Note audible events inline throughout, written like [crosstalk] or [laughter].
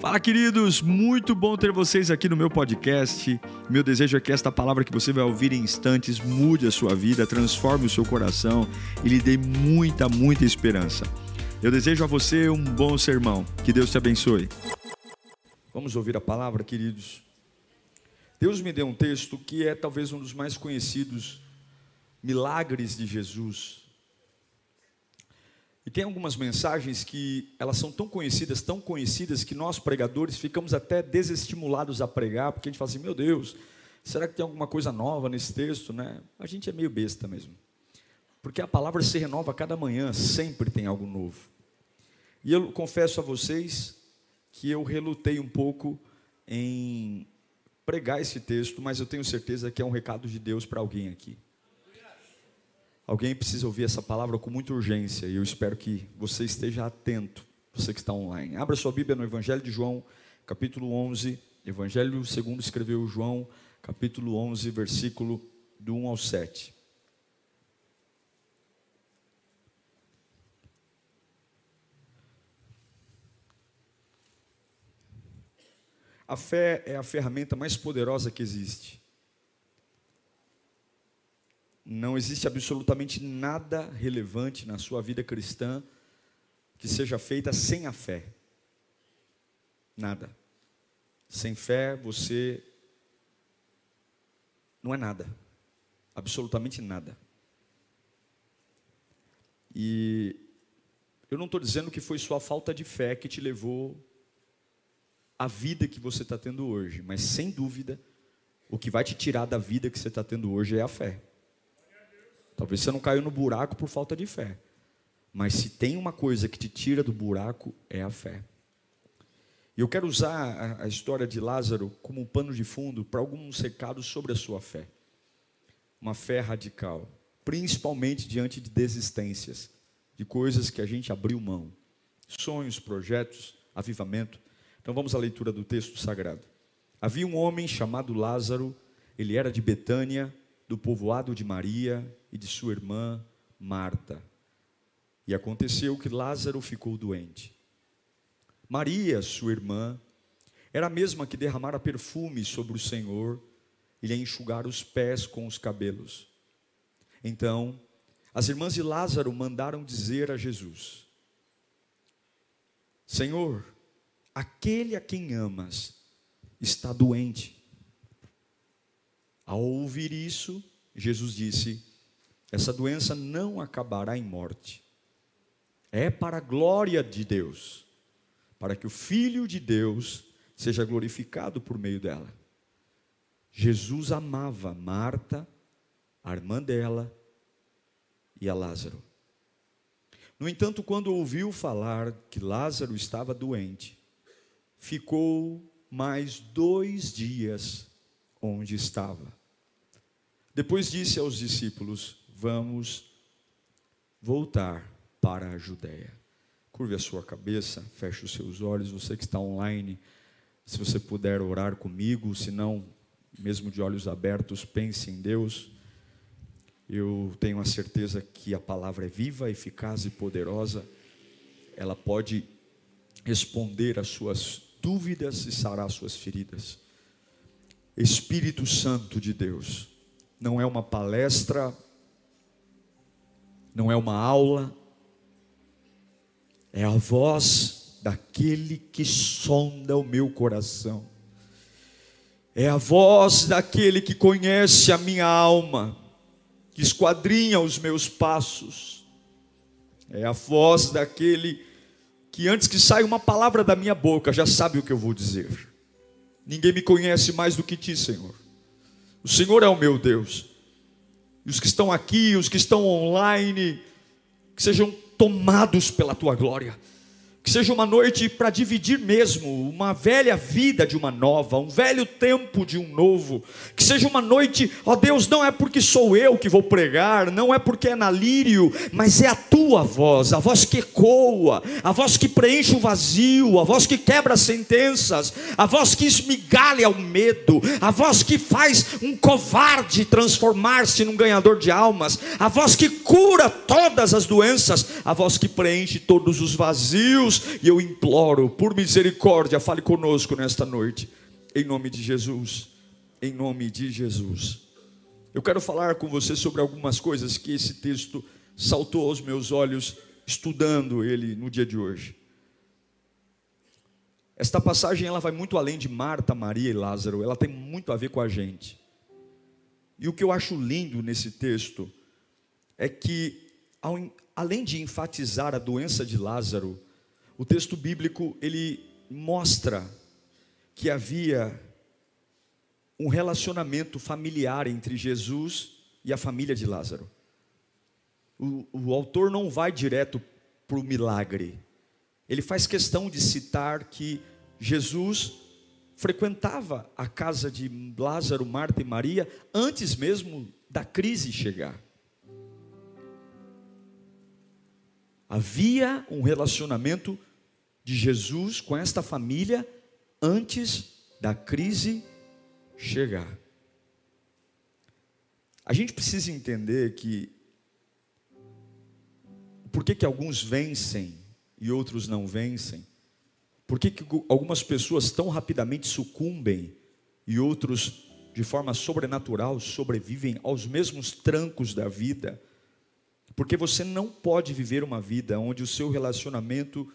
Fala, queridos! Muito bom ter vocês aqui no meu podcast. Meu desejo é que esta palavra que você vai ouvir em instantes mude a sua vida, transforme o seu coração e lhe dê muita, muita esperança. Eu desejo a você um bom sermão. Que Deus te abençoe. Vamos ouvir a palavra, queridos. Deus me deu um texto que é talvez um dos mais conhecidos milagres de Jesus. E tem algumas mensagens que elas são tão conhecidas, tão conhecidas, que nós pregadores ficamos até desestimulados a pregar, porque a gente fala assim, meu Deus, será que tem alguma coisa nova nesse texto? Né? A gente é meio besta mesmo. Porque a palavra se renova cada manhã, sempre tem algo novo. E eu confesso a vocês que eu relutei um pouco em pregar esse texto, mas eu tenho certeza que é um recado de Deus para alguém aqui. Alguém precisa ouvir essa palavra com muita urgência e eu espero que você esteja atento, você que está online. Abra sua Bíblia no Evangelho de João, capítulo 11. Evangelho segundo escreveu João, capítulo 11, versículo do 1 ao 7. A fé é a ferramenta mais poderosa que existe. Não existe absolutamente nada relevante na sua vida cristã que seja feita sem a fé. Nada. Sem fé você não é nada. Absolutamente nada. E eu não estou dizendo que foi sua falta de fé que te levou à vida que você está tendo hoje, mas sem dúvida, o que vai te tirar da vida que você está tendo hoje é a fé. Talvez você não caiu no buraco por falta de fé. Mas se tem uma coisa que te tira do buraco, é a fé. E eu quero usar a, história de Lázaro como um pano de fundo para alguns recados sobre a sua fé. Uma fé radical, principalmente diante de desistências, de coisas que a gente abriu mão. Sonhos, projetos, avivamento. Então vamos à leitura do texto sagrado. Havia um homem chamado Lázaro, ele era de Betânia, do povoado de Maria e de sua irmã Marta. E aconteceu que Lázaro ficou doente. Maria, sua irmã, era a mesma que derramara perfume sobre o Senhor e lhe enxugara os pés com os cabelos. Então, as irmãs de Lázaro mandaram dizer a Jesus: Senhor, aquele a quem amas está doente. Ao ouvir isso, Jesus disse: Essa doença não acabará em morte. É para a glória de Deus, para que o Filho de Deus seja glorificado por meio dela. Jesus amava Marta, a irmã dela e a Lázaro. No entanto, quando ouviu falar que Lázaro estava doente, ficou mais dois dias onde estava. Depois disse aos discípulos: Vamos voltar para a Judéia. Curve a sua cabeça, feche os seus olhos. Você que está online, se você puder orar comigo, se não, mesmo de olhos abertos, pense em Deus. Eu tenho a certeza que a palavra é viva, eficaz e poderosa. Ela pode responder às suas dúvidas e sarar as suas feridas. Espírito Santo de Deus, não é uma palestra, não é uma aula, é a voz daquele que sonda o meu coração, é a voz daquele que conhece a minha alma, que esquadrinha os meus passos, é a voz daquele que antes que saia uma palavra da minha boca já sabe o que eu vou dizer. Ninguém me conhece mais do que ti, Senhor. O Senhor é o meu Deus. Os que estão aqui, os que estão online, que sejam tomados pela tua glória. Que seja uma noite para dividir mesmo uma velha vida de uma nova, um velho tempo de um novo. Que seja uma noite, ó Deus, não é porque sou eu que vou pregar, não é porque é na lírio, mas é a tua voz, a voz que ecoa, a voz que preenche o vazio, a voz que quebra sentenças, a voz que esmigalha o medo, a voz que faz um covarde transformar-se num ganhador de almas, a voz que cura todas as doenças, a voz que preenche todos os vazios E eu imploro, por misericórdia, fale conosco nesta noite, em nome de Jesus, em nome de Jesus. Eu quero falar com você sobre algumas coisas que esse texto saltou aos meus olhos estudando ele no dia de hoje. Esta passagem ela vai muito além de Marta, Maria e Lázaro, ela tem muito a ver com a gente. E o que eu acho lindo nesse texto é que, além de enfatizar a doença de Lázaro, o texto bíblico ele mostra que havia um relacionamento familiar entre Jesus e a família de Lázaro. O, o autor não vai direto para o milagre, ele faz questão de citar que Jesus frequentava a casa de Lázaro, Marta e Maria antes mesmo da crise chegar. Havia um relacionamento de Jesus com esta família antes da crise chegar. A gente precisa entender que por que, que alguns vencem e outros não vencem? Por que, que algumas pessoas tão rapidamente sucumbem e outros, de forma sobrenatural, sobrevivem aos mesmos trancos da vida? Porque você não pode viver uma vida onde o seu relacionamento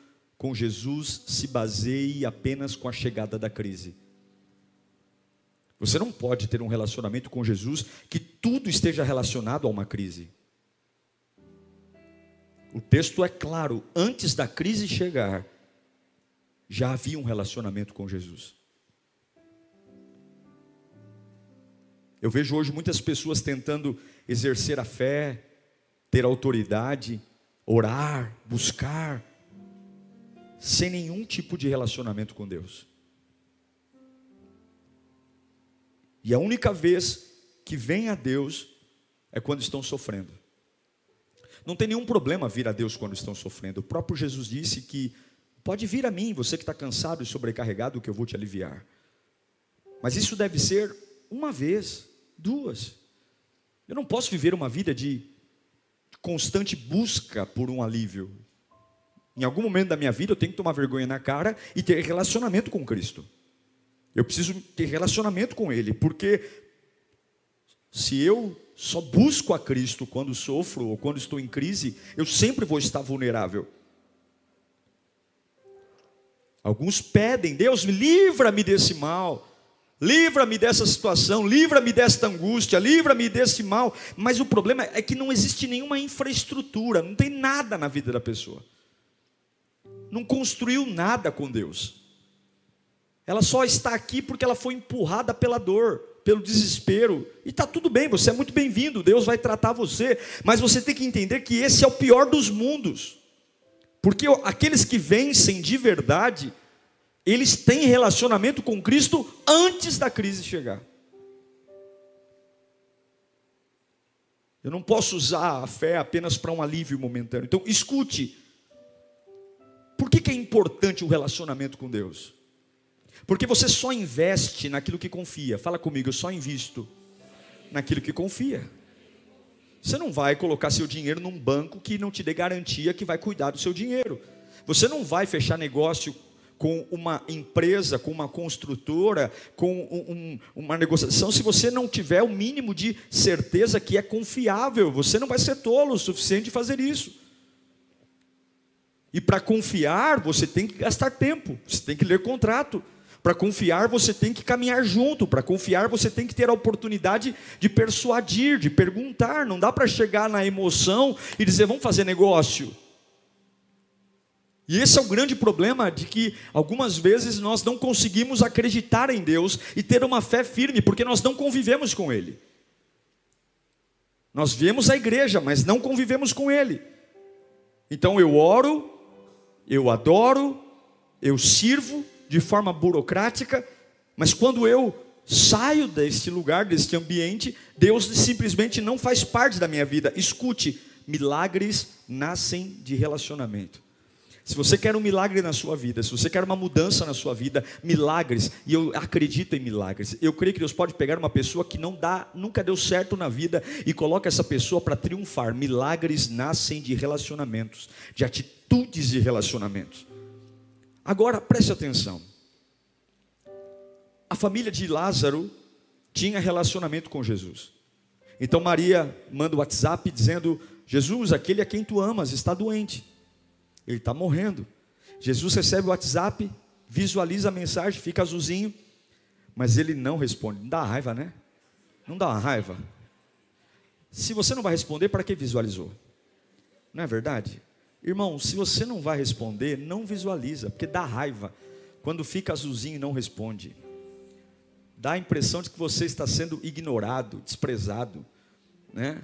com Jesus se baseie apenas com a chegada da crise. Você não pode ter um relacionamento com Jesus que tudo esteja relacionado a uma crise. O texto é claro, antes da crise chegar, já havia um relacionamento com Jesus. Eu vejo hoje muitas pessoas tentando exercer a fé, ter autoridade, orar, buscar, sem nenhum tipo de relacionamento com Deus. E a única vez que vem a Deus é quando estão sofrendo. Não tem nenhum problema vir a Deus quando estão sofrendo. O próprio Jesus disse que pode vir a mim, você que está cansado e sobrecarregado, que eu vou te aliviar. Mas isso deve ser uma vez, duas. Eu não posso viver uma vida de constante busca por um alívio. Em algum momento da minha vida eu tenho que tomar vergonha na cara e ter relacionamento com Cristo. Eu preciso ter relacionamento com Ele, porque se eu só busco a Cristo quando sofro ou quando estou em crise, eu sempre vou estar vulnerável. Alguns pedem, Deus, livra-me desse mal, livra-me dessa situação, livra-me desta angústia, livra-me desse mal. Mas o problema é que não existe nenhuma infraestrutura, não tem nada na vida da pessoa. Não construiu nada com Deus. Ela só está aqui porque ela foi empurrada pela dor pelo desespero. E está tudo bem, você é muito bem-vindo, Deus vai tratar você. Mas você tem que entender que esse é o pior dos mundos. Porque aqueles que vencem de verdade, eles têm relacionamento com Cristo antes da crise chegar. Eu não posso usar a fé apenas para um alívio momentâneo. Então, escute. É importante o relacionamento com Deus? Porque você só investe naquilo que confia. Fala comigo, eu só invisto naquilo que confia. Você não vai colocar seu dinheiro num banco que não te dê garantia que vai cuidar do seu dinheiro. Você não vai fechar negócio com uma empresa, com uma construtora, com um, uma negociação, se você não tiver o mínimo de certeza que é confiável. Você não vai ser tolo o suficiente de fazer isso. E para confiar, você tem que gastar tempo, você tem que ler contrato. Para confiar, você tem que caminhar junto. Para confiar, você tem que ter a oportunidade de persuadir, de perguntar. Não dá para chegar na emoção e dizer, vamos fazer negócio. E esse é o grande problema de que algumas vezes nós não conseguimos acreditar em Deus e ter uma fé firme, porque nós não convivemos com Ele. Nós viemos à igreja, mas não convivemos com Ele. Então eu oro, eu adoro, eu sirvo, de forma burocrática, mas quando eu saio deste lugar, deste ambiente, Deus simplesmente não faz parte da minha vida. Escute, milagres nascem de relacionamento. Se você quer um milagre na sua vida, se você quer uma mudança na sua vida, milagres, e eu acredito em milagres. Eu creio que Deus pode pegar uma pessoa que não dá, nunca deu certo na vida e coloca essa pessoa para triunfar. Milagres nascem de relacionamentos, de atitudes de relacionamentos. Agora preste atenção. A família de Lázaro tinha relacionamento com Jesus. Então Maria manda o WhatsApp dizendo: Jesus, aquele a quem tu amas, está doente. Ele está morrendo. Jesus recebe o WhatsApp, visualiza a mensagem, fica azulzinho, mas ele não responde. Não dá raiva, né? Não dá uma raiva. Se você não vai responder, para que visualizou? Não é verdade? Irmão, se você não vai responder, não visualiza, porque dá raiva. Quando fica azulzinho e não responde, dá a impressão de que você está sendo ignorado, desprezado, né?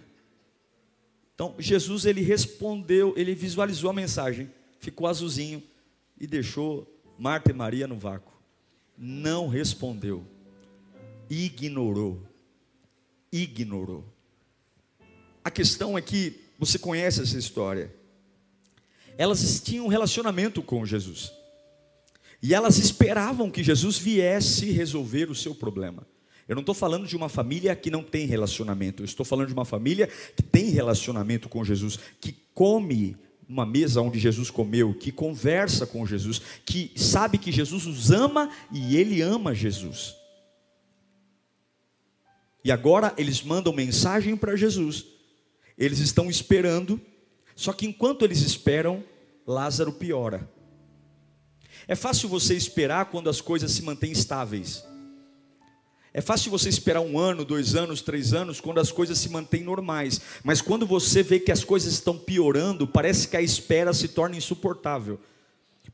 Então, Jesus ele respondeu, ele visualizou a mensagem, ficou azulzinho e deixou Marta e Maria no vácuo. Não respondeu. Ignorou. Ignorou. A questão é que você conhece essa história. Elas tinham um relacionamento com Jesus. E elas esperavam que Jesus viesse resolver o seu problema. Eu não estou falando de uma família que não tem relacionamento, eu estou falando de uma família que tem relacionamento com Jesus, que come numa mesa onde Jesus comeu, que conversa com Jesus, que sabe que Jesus os ama e ele ama Jesus. E agora eles mandam mensagem para Jesus, eles estão esperando, só que enquanto eles esperam, Lázaro piora. É fácil você esperar quando as coisas se mantêm estáveis. É fácil você esperar um ano, dois anos, três anos, quando as coisas se mantêm normais. Mas quando você vê que as coisas estão piorando, parece que a espera se torna insuportável.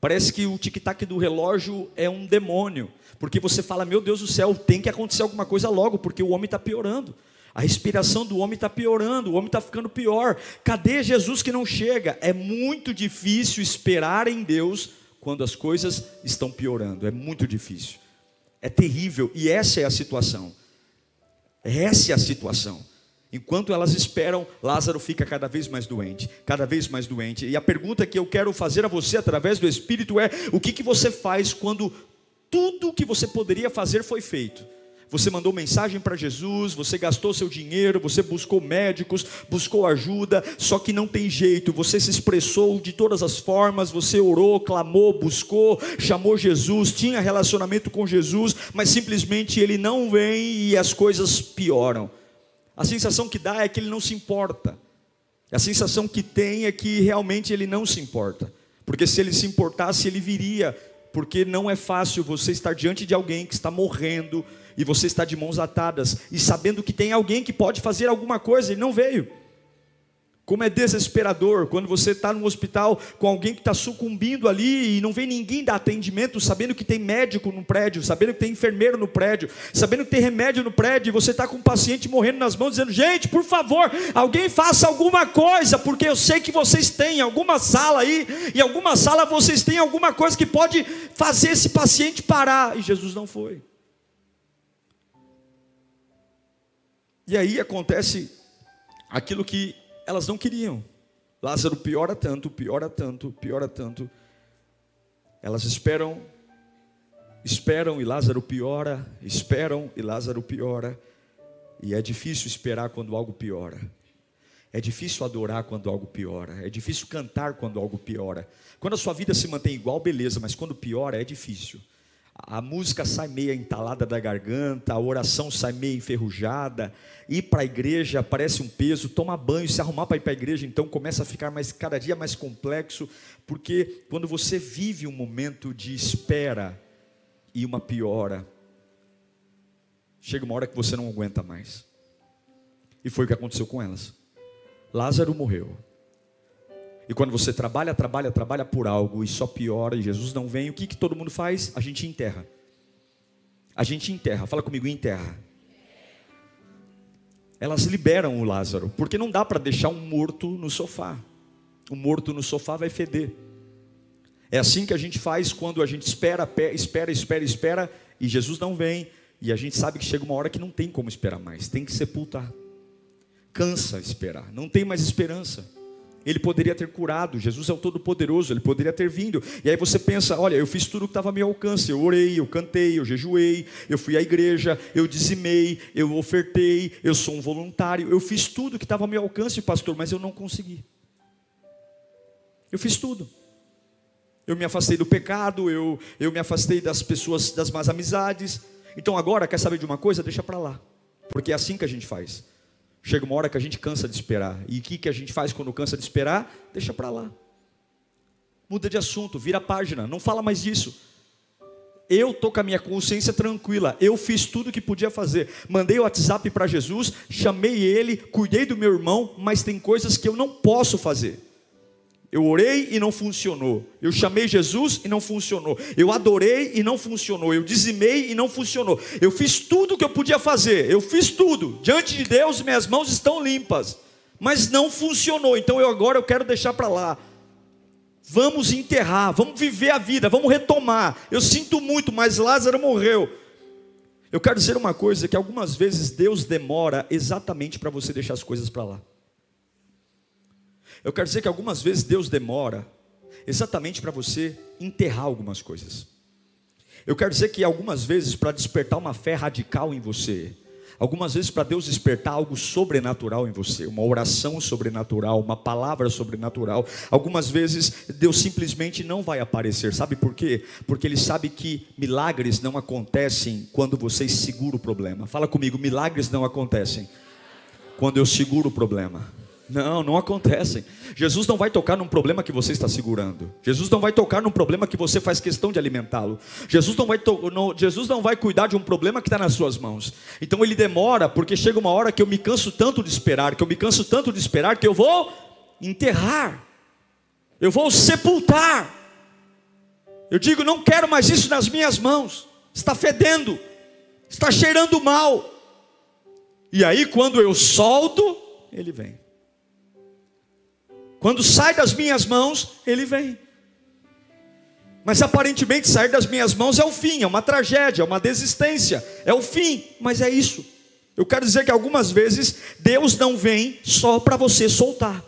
Parece que o tic-tac do relógio é um demônio. Porque você fala, meu Deus do céu, tem que acontecer alguma coisa logo, porque o homem está piorando. A respiração do homem está piorando, o homem está ficando pior. Cadê Jesus que não chega? É muito difícil esperar em Deus quando as coisas estão piorando. É muito difícil. É terrível e essa é a situação. Essa é a situação. Enquanto elas esperam, Lázaro fica cada vez mais doente, cada vez mais doente. E a pergunta que eu quero fazer a você através do Espírito é: o que, que você faz quando tudo que você poderia fazer foi feito? Você mandou mensagem para Jesus, você gastou seu dinheiro, você buscou médicos, buscou ajuda, só que não tem jeito. Você se expressou de todas as formas, você orou, clamou, buscou, chamou Jesus, tinha relacionamento com Jesus, mas simplesmente ele não vem e as coisas pioram. A sensação que dá é que ele não se importa. A sensação que tem é que realmente ele não se importa. Porque se ele se importasse, ele viria. Porque não é fácil você estar diante de alguém que está morrendo, e você está de mãos atadas e sabendo que tem alguém que pode fazer alguma coisa e não veio. Como é desesperador quando você está no hospital com alguém que está sucumbindo ali e não vem ninguém dar atendimento, sabendo que tem médico no prédio, sabendo que tem enfermeiro no prédio, sabendo que tem remédio no prédio, e você está com um paciente morrendo nas mãos, dizendo: Gente, por favor, alguém faça alguma coisa, porque eu sei que vocês têm alguma sala aí, e alguma sala vocês têm alguma coisa que pode fazer esse paciente parar. E Jesus não foi. E aí acontece aquilo que elas não queriam. Lázaro piora tanto, piora tanto, piora tanto. Elas esperam, esperam e Lázaro piora, esperam e Lázaro piora. E é difícil esperar quando algo piora. É difícil adorar quando algo piora. É difícil cantar quando algo piora. Quando a sua vida se mantém igual, beleza, mas quando piora é difícil a música sai meio entalada da garganta, a oração sai meio enferrujada, ir para a igreja parece um peso, tomar banho, se arrumar para ir para a igreja, então começa a ficar mais, cada dia mais complexo, porque quando você vive um momento de espera e uma piora, chega uma hora que você não aguenta mais. E foi o que aconteceu com elas. Lázaro morreu. E quando você trabalha, trabalha, trabalha por algo e só piora e Jesus não vem, o que, que todo mundo faz? A gente enterra. A gente enterra. Fala comigo, enterra. Elas liberam o Lázaro, porque não dá para deixar um morto no sofá. O morto no sofá vai feder. É assim que a gente faz quando a gente espera, espera, espera, espera e Jesus não vem. E a gente sabe que chega uma hora que não tem como esperar mais, tem que sepultar. Cansa esperar, não tem mais esperança. Ele poderia ter curado, Jesus é o Todo-Poderoso, ele poderia ter vindo. E aí você pensa: olha, eu fiz tudo o que estava ao meu alcance. Eu orei, eu cantei, eu jejuei, eu fui à igreja, eu dizimei, eu ofertei, eu sou um voluntário. Eu fiz tudo o que estava ao meu alcance, pastor, mas eu não consegui. Eu fiz tudo. Eu me afastei do pecado, eu, eu me afastei das pessoas, das más amizades. Então agora, quer saber de uma coisa? Deixa para lá. Porque é assim que a gente faz. Chega uma hora que a gente cansa de esperar. E o que, que a gente faz quando cansa de esperar? Deixa para lá. Muda de assunto, vira a página, não fala mais disso. Eu estou com a minha consciência tranquila. Eu fiz tudo o que podia fazer. Mandei o WhatsApp para Jesus, chamei ele, cuidei do meu irmão, mas tem coisas que eu não posso fazer. Eu orei e não funcionou. Eu chamei Jesus e não funcionou. Eu adorei e não funcionou. Eu dizimei e não funcionou. Eu fiz tudo o que eu podia fazer. Eu fiz tudo. Diante de Deus, minhas mãos estão limpas. Mas não funcionou. Então eu agora eu quero deixar para lá. Vamos enterrar, vamos viver a vida, vamos retomar. Eu sinto muito, mas Lázaro morreu. Eu quero dizer uma coisa que algumas vezes Deus demora exatamente para você deixar as coisas para lá. Eu quero dizer que algumas vezes Deus demora exatamente para você enterrar algumas coisas. Eu quero dizer que algumas vezes para despertar uma fé radical em você, algumas vezes para Deus despertar algo sobrenatural em você, uma oração sobrenatural, uma palavra sobrenatural. Algumas vezes Deus simplesmente não vai aparecer, sabe por quê? Porque Ele sabe que milagres não acontecem quando você segura o problema. Fala comigo, milagres não acontecem quando eu seguro o problema. Não, não acontecem. Jesus não vai tocar num problema que você está segurando. Jesus não vai tocar num problema que você faz questão de alimentá-lo. Jesus não vai não, Jesus não vai cuidar de um problema que está nas suas mãos. Então ele demora, porque chega uma hora que eu me canso tanto de esperar, que eu me canso tanto de esperar, que eu vou enterrar, eu vou sepultar. Eu digo, não quero mais isso nas minhas mãos. Está fedendo, está cheirando mal. E aí, quando eu solto, ele vem. Quando sai das minhas mãos, ele vem. Mas aparentemente sair das minhas mãos é o fim, é uma tragédia, é uma desistência, é o fim, mas é isso. Eu quero dizer que algumas vezes Deus não vem só para você soltar.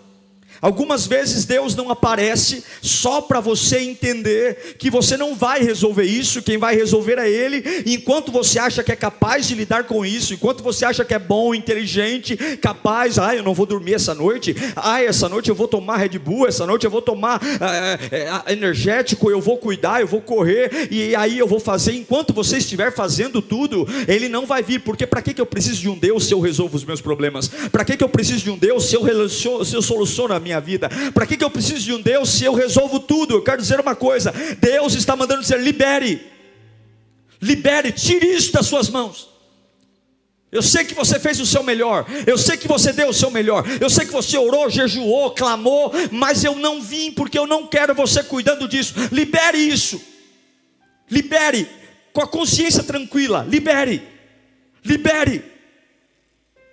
Algumas vezes Deus não aparece só para você entender que você não vai resolver isso, quem vai resolver é Ele, enquanto você acha que é capaz de lidar com isso, enquanto você acha que é bom, inteligente, capaz, ah, eu não vou dormir essa noite, ah, essa noite eu vou tomar Red Bull, essa noite eu vou tomar é, é, energético, eu vou cuidar, eu vou correr, e aí eu vou fazer, enquanto você estiver fazendo tudo, Ele não vai vir, porque para que, que eu preciso de um Deus se eu resolvo os meus problemas? Para que, que eu preciso de um Deus se eu, se eu soluciono a minha vida. Para que, que eu preciso de um Deus se eu resolvo tudo? Eu quero dizer uma coisa: Deus está mandando dizer, libere, libere, tire isso das suas mãos. Eu sei que você fez o seu melhor, eu sei que você deu o seu melhor, eu sei que você orou, jejuou, clamou, mas eu não vim porque eu não quero você cuidando disso. Libere isso, libere, com a consciência tranquila, libere, libere.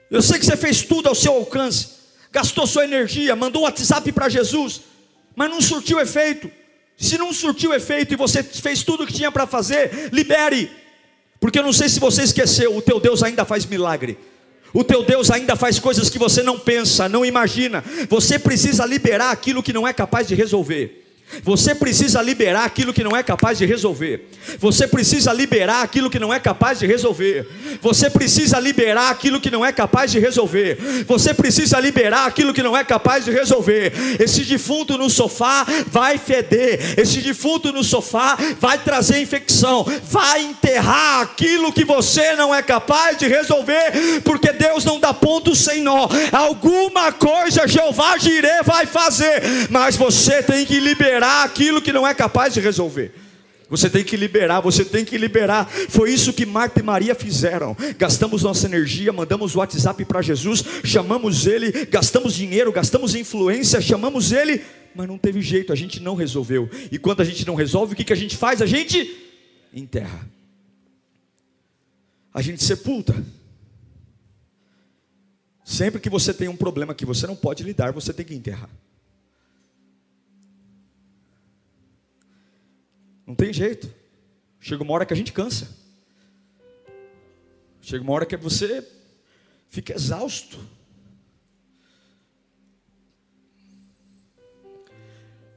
Eu sei que você fez tudo ao seu alcance, gastou sua energia, mandou um WhatsApp para Jesus, mas não surtiu efeito. Se não surtiu efeito e você fez tudo o que tinha para fazer, libere. Porque eu não sei se você esqueceu, o teu Deus ainda faz milagre. O teu Deus ainda faz coisas que você não pensa, não imagina. Você precisa liberar aquilo que não é capaz de resolver. Você precisa liberar aquilo que não é capaz de resolver. Você precisa liberar aquilo que não é capaz de resolver. Você precisa liberar aquilo que não é capaz de resolver. Você precisa liberar aquilo que não é capaz de resolver. Esse defunto no sofá vai feder. Esse defunto no sofá vai trazer infecção. Vai enterrar aquilo que você não é capaz de resolver, porque Deus não dá ponto sem nó. Alguma coisa Jeová Jireh vai fazer, mas você tem que liberar liberar aquilo que não é capaz de resolver. Você tem que liberar, você tem que liberar. Foi isso que Marta e Maria fizeram. Gastamos nossa energia, mandamos o WhatsApp para Jesus, chamamos ele, gastamos dinheiro, gastamos influência, chamamos ele, mas não teve jeito, a gente não resolveu. E quando a gente não resolve, o que, que a gente faz? A gente enterra, a gente sepulta. Sempre que você tem um problema que você não pode lidar, você tem que enterrar. Não tem jeito. Chega uma hora que a gente cansa. Chega uma hora que você fica exausto.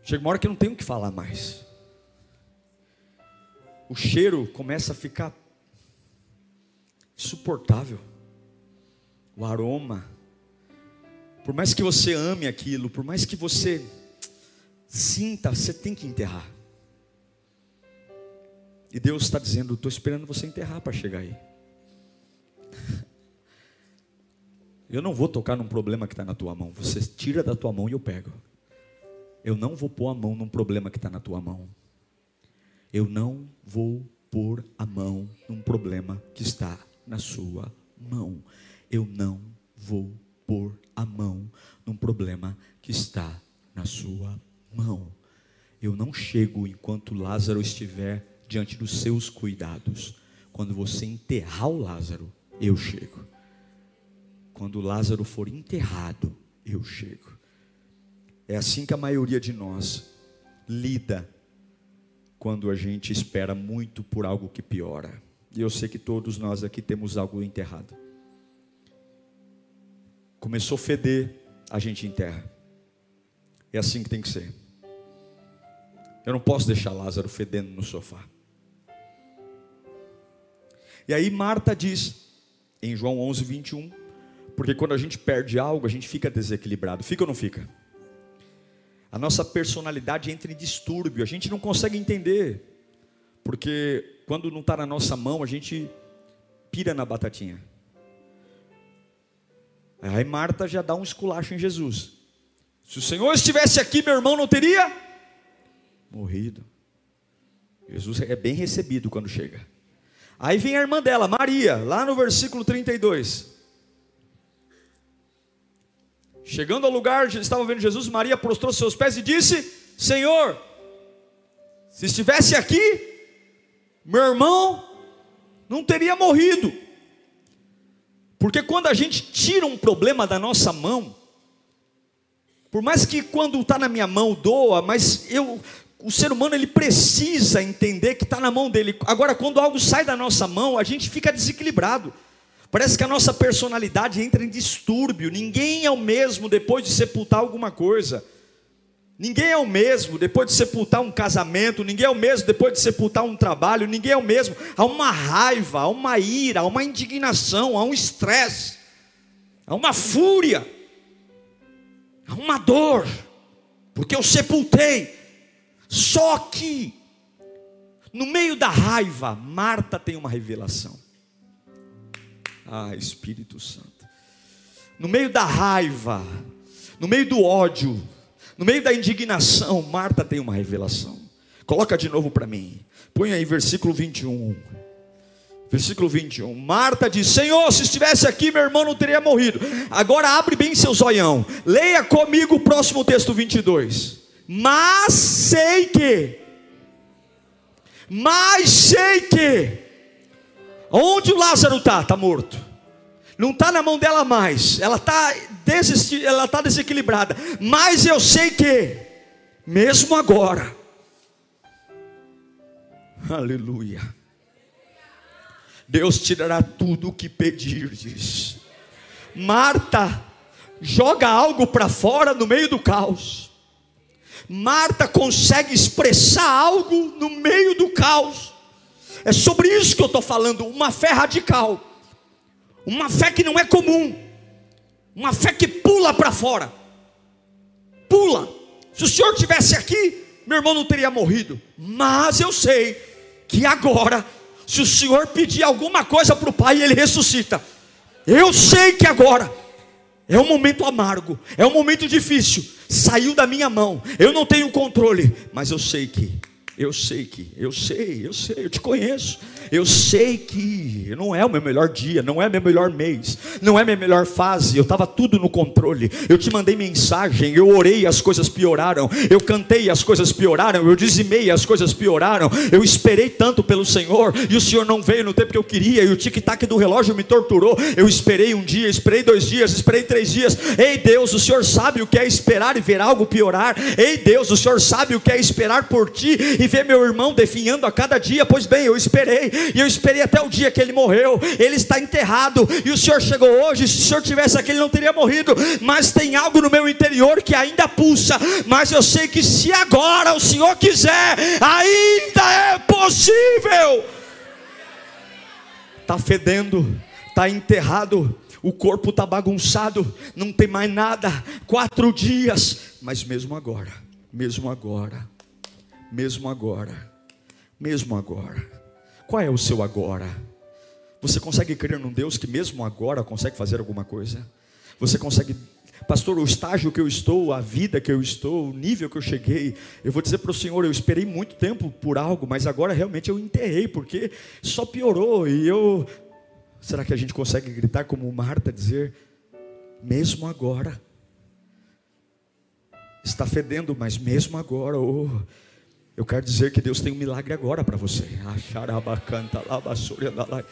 Chega uma hora que não tem o que falar mais. O cheiro começa a ficar insuportável. O aroma. Por mais que você ame aquilo, por mais que você sinta, você tem que enterrar. E Deus está dizendo: estou esperando você enterrar para chegar aí. [laughs] Eu não vou tocar num problema que está na tua mão. Você tira da tua mão e eu pego. Eu não vou pôr a mão num problema que está na tua mão. Eu não vou pôr a mão num problema que está na sua mão. Eu não vou pôr a mão num problema que está na sua mão. Eu não chego enquanto Lázaro estiver diante dos seus cuidados. Quando você enterrar o Lázaro, eu chego. Quando Lázaro for enterrado, eu chego. É assim que a maioria de nós lida quando a gente espera muito por algo que piora. E eu sei que todos nós aqui temos algo enterrado. Começou a feder, a gente enterra. É assim que tem que ser. Eu não posso deixar Lázaro fedendo no sofá. E aí Marta diz, em João 11, 21, porque quando a gente perde algo, a gente fica desequilibrado. Fica ou não fica? A nossa personalidade entra em distúrbio, a gente não consegue entender. Porque quando não está na nossa mão, a gente pira na batatinha. Aí Marta já dá um esculacho em Jesus. Se o Senhor estivesse aqui, meu irmão não teria morrido. Jesus é bem recebido quando chega. Aí vem a irmã dela, Maria, lá no versículo 32. Chegando ao lugar, estava vendo Jesus, Maria prostrou seus pés e disse: Senhor, se estivesse aqui, meu irmão não teria morrido. Porque quando a gente tira um problema da nossa mão, por mais que quando está na minha mão doa, mas eu, o ser humano ele precisa entender que está na mão dele. Agora, quando algo sai da nossa mão, a gente fica desequilibrado. Parece que a nossa personalidade entra em distúrbio. Ninguém é o mesmo depois de sepultar alguma coisa. Ninguém é o mesmo depois de sepultar um casamento, ninguém é o mesmo depois de sepultar um trabalho, ninguém é o mesmo. Há uma raiva, há uma ira, há uma indignação, há um estresse, há uma fúria, há uma dor, porque eu sepultei. Só que, no meio da raiva, Marta tem uma revelação. Ah, Espírito Santo. No meio da raiva, no meio do ódio, no meio da indignação, Marta tem uma revelação. Coloca de novo para mim. Põe aí versículo 21. Versículo 21. Marta diz: Senhor, se estivesse aqui, meu irmão não teria morrido. Agora abre bem seu zoião. Leia comigo o próximo texto 22. Mas sei que. Mas sei que. Onde o Lázaro está? Está morto não está na mão dela mais, ela está ela tá desequilibrada, mas eu sei que, mesmo agora, aleluia, Deus te dará tudo o que pedirdes. Marta joga algo para fora no meio do caos. Marta consegue expressar algo no meio do caos. É sobre isso que eu estou falando, uma fé radical. Uma fé que não é comum. Uma fé que pula para fora. Pula. Se o Senhor tivesse aqui, meu irmão não teria morrido. Mas eu sei que agora, se o Senhor pedir alguma coisa para o Pai, ele ressuscita. Eu sei que agora é um momento amargo, é um momento difícil. Saiu da minha mão, eu não tenho controle, mas eu sei que eu sei que, eu sei, eu sei, eu te conheço. Eu sei que não é o meu melhor dia, não é meu melhor mês, não é minha melhor fase. Eu estava tudo no controle. Eu te mandei mensagem, eu orei as coisas pioraram. Eu cantei as coisas pioraram. Eu dizimei as coisas pioraram. Eu esperei tanto pelo Senhor e o Senhor não veio no tempo que eu queria. E o tic-tac do relógio me torturou. Eu esperei um dia, esperei dois dias, esperei três dias. Ei Deus, o Senhor sabe o que é esperar e ver algo piorar. Ei Deus, o Senhor sabe o que é esperar por ti ver meu irmão definhando a cada dia. Pois bem, eu esperei, e eu esperei até o dia que ele morreu. Ele está enterrado, e o Senhor chegou hoje. Se o Senhor tivesse aqui, ele não teria morrido. Mas tem algo no meu interior que ainda pulsa. Mas eu sei que se agora o Senhor quiser, ainda é possível. Está fedendo, está enterrado o corpo está bagunçado, não tem mais nada. Quatro dias, mas mesmo agora, mesmo agora, mesmo agora, mesmo agora, Qual é o seu agora? Você consegue crer num Deus que mesmo agora consegue fazer alguma coisa? Você consegue Pastor, o estágio que eu estou, a vida que eu estou, o nível que eu cheguei, eu vou dizer para o Senhor, eu esperei muito tempo por algo, mas agora realmente eu enterrei, porque só piorou. E eu. Será que a gente consegue gritar como Marta, dizer, mesmo agora? Está fedendo, mas mesmo agora, oh, eu quero dizer que Deus tem um milagre agora para você. Acharabacanta, labassura, lá.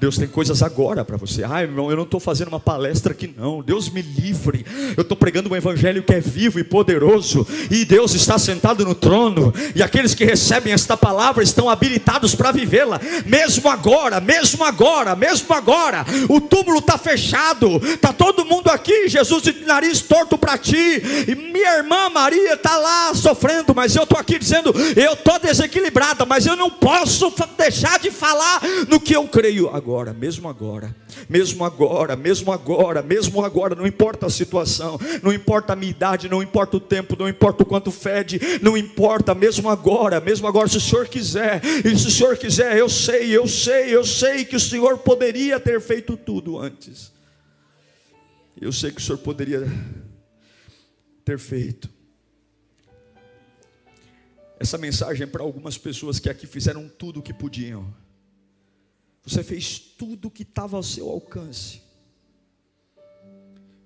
Deus tem coisas agora para você. Ah, irmão, eu não estou fazendo uma palestra aqui, não. Deus me livre. Eu estou pregando um evangelho que é vivo e poderoso. E Deus está sentado no trono. E aqueles que recebem esta palavra estão habilitados para vivê-la. Mesmo agora, mesmo agora, mesmo agora. O túmulo está fechado. Está todo mundo aqui. Jesus de nariz torto para ti. E minha irmã Maria está lá sofrendo. Mas eu estou aqui dizendo: eu estou desequilibrada. Mas eu não posso deixar de falar no que eu creio agora agora, mesmo agora, mesmo agora, mesmo agora, mesmo agora, não importa a situação, não importa a minha idade, não importa o tempo, não importa o quanto fede, não importa, mesmo agora, mesmo agora, se o Senhor quiser, e se o Senhor quiser, eu sei, eu sei, eu sei que o Senhor poderia ter feito tudo antes. Eu sei que o Senhor poderia ter feito. Essa mensagem é para algumas pessoas que aqui fizeram tudo o que podiam. Você fez tudo o que estava ao seu alcance.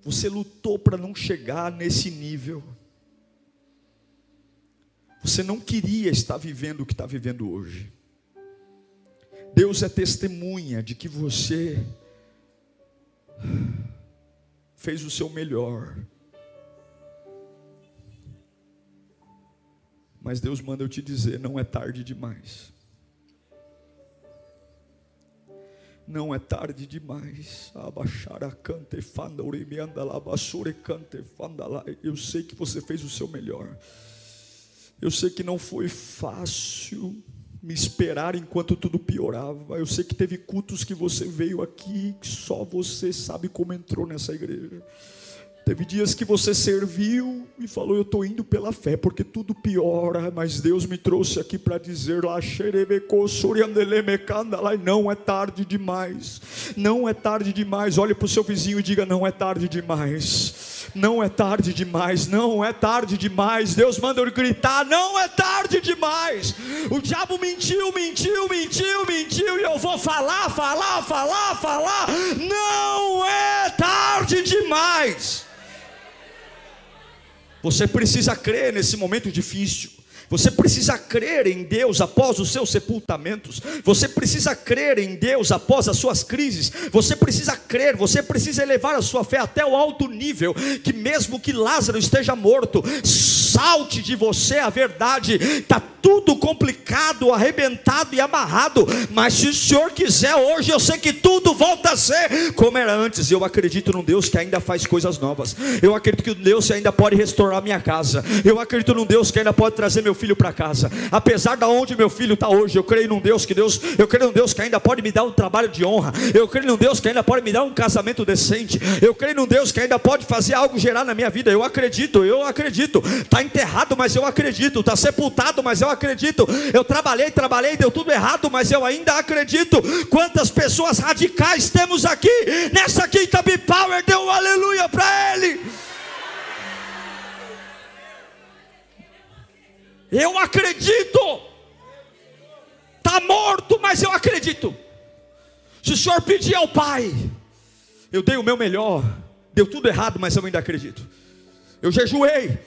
Você lutou para não chegar nesse nível. Você não queria estar vivendo o que está vivendo hoje. Deus é testemunha de que você fez o seu melhor. Mas Deus manda eu te dizer: não é tarde demais. Não é tarde demais. Eu sei que você fez o seu melhor. Eu sei que não foi fácil me esperar enquanto tudo piorava. Eu sei que teve cultos que você veio aqui, que só você sabe como entrou nessa igreja. Teve dias que você serviu e falou: Eu estou indo pela fé, porque tudo piora, mas Deus me trouxe aqui para dizer: Não é tarde demais, não é tarde demais. Olhe para o seu vizinho e diga: Não é tarde demais, não é tarde demais, não é tarde demais. Deus manda eu gritar: Não é tarde demais. O diabo mentiu, mentiu, mentiu, mentiu, e eu vou falar, falar, falar, falar. Não é tarde demais. Você precisa crer nesse momento difícil. Você precisa crer em Deus após os seus sepultamentos. Você precisa crer em Deus após as suas crises. Você precisa crer, você precisa elevar a sua fé até o alto nível que mesmo que Lázaro esteja morto, salte de você a verdade. Está tudo complicado, arrebentado e amarrado. Mas se o Senhor quiser, hoje eu sei que tudo volta a ser como era antes. Eu acredito num Deus que ainda faz coisas novas. Eu acredito que o Deus ainda pode restaurar minha casa. Eu acredito num Deus que ainda pode trazer meu filho para casa. Apesar de onde meu filho está hoje, eu creio num Deus que Deus, eu creio num Deus que ainda pode me dar um trabalho de honra. Eu creio num Deus que ainda pode me dar um casamento decente. Eu creio num Deus que ainda pode fazer algo gerar na minha vida. Eu acredito, eu acredito. Está enterrado, mas eu acredito. Está sepultado, mas eu acredito. Eu trabalhei, trabalhei, deu tudo errado, mas eu ainda acredito. Quantas pessoas radicais temos aqui nessa quinta B Power? Deu um aleluia para ele. Eu acredito. Está morto, mas eu acredito. Se o Senhor pedir ao Pai, eu dei o meu melhor. Deu tudo errado, mas eu ainda acredito. Eu jejuei,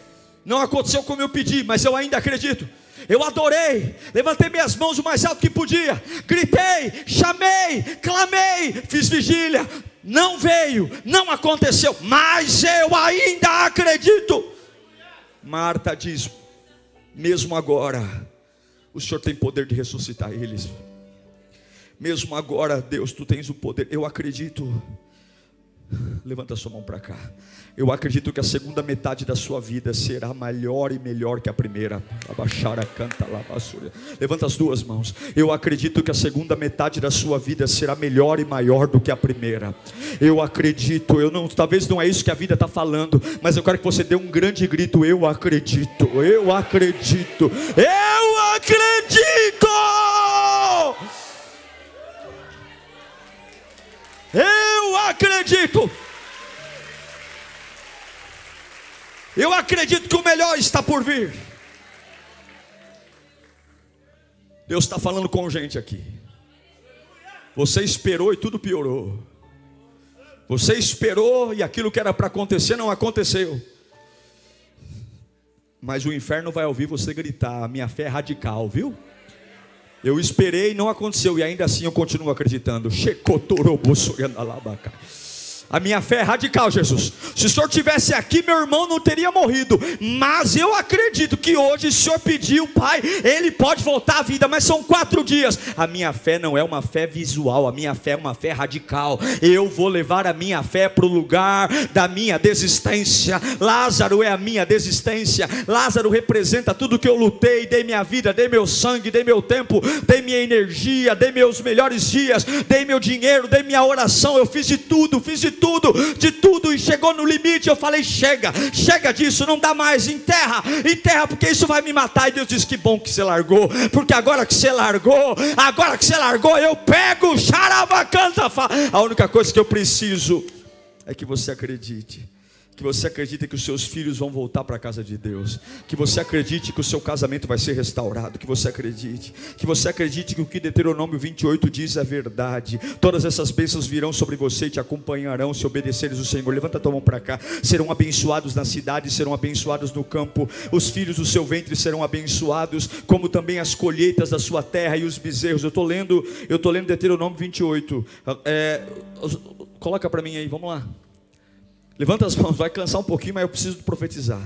não aconteceu como eu pedi, mas eu ainda acredito. Eu adorei, levantei minhas mãos o mais alto que podia, gritei, chamei, clamei, fiz vigília. Não veio, não aconteceu, mas eu ainda acredito. Marta diz: mesmo agora, o Senhor tem poder de ressuscitar eles. Mesmo agora, Deus, tu tens o poder. Eu acredito. Levanta sua mão para cá. Eu acredito que a segunda metade da sua vida será maior e melhor que a primeira. Abaixar a canta lá, basura. Levanta as duas mãos. Eu acredito que a segunda metade da sua vida será melhor e maior do que a primeira. Eu acredito. Eu não, talvez não é isso que a vida está falando, mas eu quero que você dê um grande grito. Eu acredito. Eu acredito. Eu acredito. Acredito. Eu acredito que o melhor está por vir. Deus está falando com gente aqui. Você esperou e tudo piorou. Você esperou e aquilo que era para acontecer não aconteceu. Mas o inferno vai ouvir você gritar: minha fé é radical, viu? Eu esperei e não aconteceu, e ainda assim eu continuo acreditando. Checotorobosoyandalabaca. A minha fé é radical, Jesus. Se o Senhor tivesse aqui, meu irmão não teria morrido. Mas eu acredito que hoje, se o Senhor pediu, Pai, ele pode voltar à vida. Mas são quatro dias. A minha fé não é uma fé visual, a minha fé é uma fé radical. Eu vou levar a minha fé para o lugar da minha desistência. Lázaro é a minha desistência. Lázaro representa tudo que eu lutei, dei minha vida, dei meu sangue, dei meu tempo, dei minha energia, dei meus melhores dias, dei meu dinheiro, dei minha oração. Eu fiz de tudo, fiz de tudo, de tudo, e chegou no limite. Eu falei: chega, chega disso, não dá mais, enterra, enterra, porque isso vai me matar. E Deus disse: que bom que você largou, porque agora que você largou, agora que você largou, eu pego, xarabacanta. A única coisa que eu preciso é que você acredite que você acredite que os seus filhos vão voltar para a casa de Deus, que você acredite que o seu casamento vai ser restaurado, que você acredite, que você acredite que o que Deuteronômio 28 diz é verdade. Todas essas bênçãos virão sobre você e te acompanharão se obedeceres o Senhor. Levanta a tua mão para cá. Serão abençoados na cidade, serão abençoados no campo. Os filhos do seu ventre serão abençoados, como também as colheitas da sua terra e os bezerros. Eu estou lendo, eu estou lendo Deuteronômio 28. É, coloca para mim aí, vamos lá. Levanta as mãos, vai cansar um pouquinho, mas eu preciso profetizar.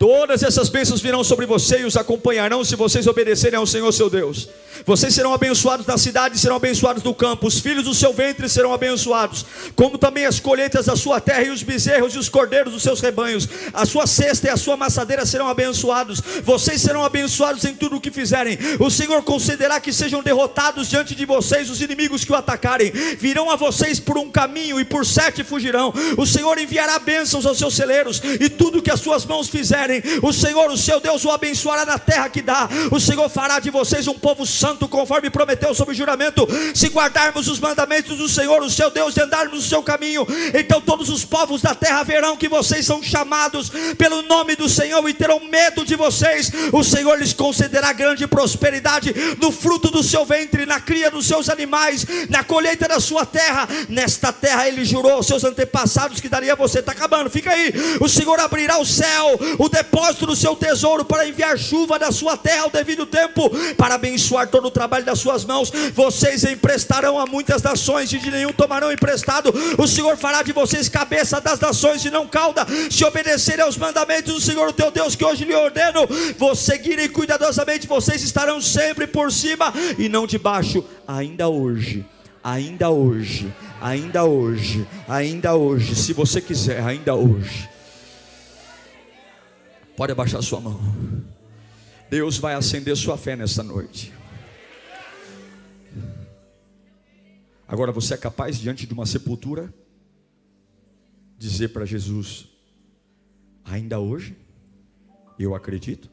Todas essas bênçãos virão sobre você e os acompanharão se vocês obedecerem ao Senhor seu Deus. Vocês serão abençoados na cidade e serão abençoados no campo. Os filhos do seu ventre serão abençoados, como também as colheitas da sua terra e os bezerros e os cordeiros dos seus rebanhos. A sua cesta e a sua maçadeira serão abençoados. Vocês serão abençoados em tudo o que fizerem. O Senhor concederá que sejam derrotados diante de vocês os inimigos que o atacarem. Virão a vocês por um caminho e por sete fugirão. O Senhor enviará bênçãos aos seus celeiros e tudo que as suas mãos fizerem o Senhor, o seu Deus, o abençoará na terra que dá. O Senhor fará de vocês um povo santo, conforme prometeu sob juramento. Se guardarmos os mandamentos do Senhor, o seu Deus, e andarmos no seu caminho, então todos os povos da terra verão que vocês são chamados pelo nome do Senhor e terão medo de vocês. O Senhor lhes concederá grande prosperidade no fruto do seu ventre, na cria dos seus animais, na colheita da sua terra. Nesta terra ele jurou aos seus antepassados que daria a você. Está acabando, fica aí. O Senhor abrirá o céu, o depósito do seu tesouro para enviar chuva da sua terra ao devido tempo, para abençoar todo o trabalho das suas mãos. Vocês emprestarão a muitas nações e de nenhum tomarão emprestado. O Senhor fará de vocês cabeça das nações e não cauda. Se obedecerem aos mandamentos do Senhor, o teu Deus, que hoje lhe ordeno, vos seguirem cuidadosamente, vocês estarão sempre por cima e não debaixo, ainda hoje ainda hoje, ainda hoje, ainda hoje, se você quiser, ainda hoje. Pode abaixar sua mão. Deus vai acender sua fé nesta noite. Agora você é capaz, diante de uma sepultura, dizer para Jesus: ainda hoje, eu acredito.